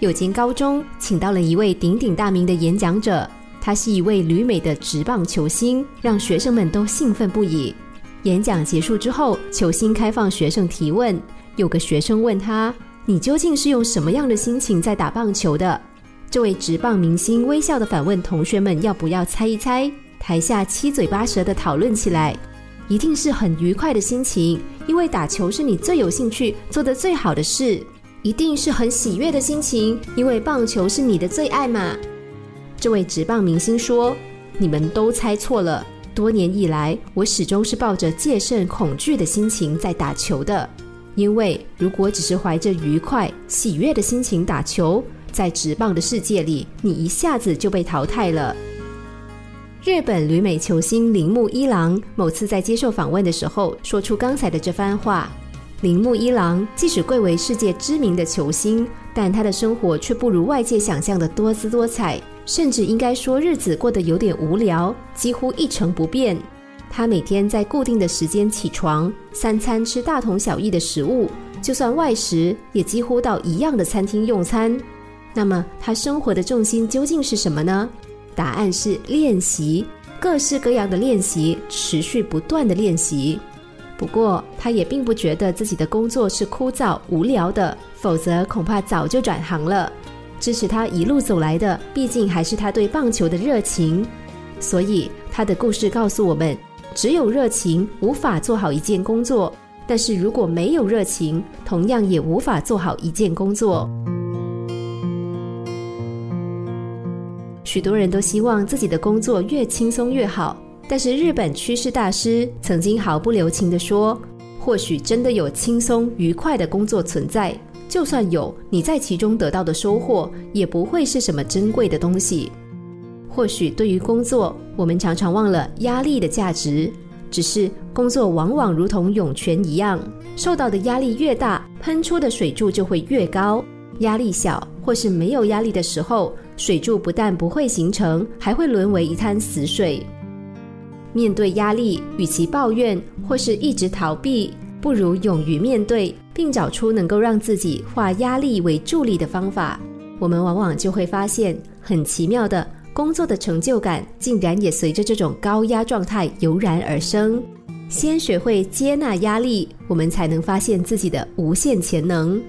有间高中请到了一位鼎鼎大名的演讲者，他是一位旅美的职棒球星，让学生们都兴奋不已。演讲结束之后，球星开放学生提问。有个学生问他：“你究竟是用什么样的心情在打棒球的？”这位职棒明星微笑的反问同学们：“要不要猜一猜？”台下七嘴八舌的讨论起来，一定是很愉快的心情，因为打球是你最有兴趣、做的最好的事。一定是很喜悦的心情，因为棒球是你的最爱嘛。这位职棒明星说：“你们都猜错了。多年以来，我始终是抱着戒慎恐惧的心情在打球的。因为如果只是怀着愉快、喜悦的心情打球，在职棒的世界里，你一下子就被淘汰了。”日本旅美球星铃木一郎某次在接受访问的时候，说出刚才的这番话。铃木一郎即使贵为世界知名的球星，但他的生活却不如外界想象的多姿多彩，甚至应该说日子过得有点无聊，几乎一成不变。他每天在固定的时间起床，三餐吃大同小异的食物，就算外食也几乎到一样的餐厅用餐。那么他生活的重心究竟是什么呢？答案是练习，各式各样的练习，持续不断的练习。不过，他也并不觉得自己的工作是枯燥无聊的，否则恐怕早就转行了。支持他一路走来的，毕竟还是他对棒球的热情。所以，他的故事告诉我们：只有热情无法做好一件工作，但是如果没有热情，同样也无法做好一件工作。许多人都希望自己的工作越轻松越好。但是日本趋势大师曾经毫不留情地说：“或许真的有轻松愉快的工作存在，就算有，你在其中得到的收获也不会是什么珍贵的东西。或许对于工作，我们常常忘了压力的价值。只是工作往往如同涌泉一样，受到的压力越大，喷出的水柱就会越高；压力小或是没有压力的时候，水柱不但不会形成，还会沦为一滩死水。”面对压力，与其抱怨或是一直逃避，不如勇于面对，并找出能够让自己化压力为助力的方法。我们往往就会发现，很奇妙的工作的成就感，竟然也随着这种高压状态油然而生。先学会接纳压力，我们才能发现自己的无限潜能。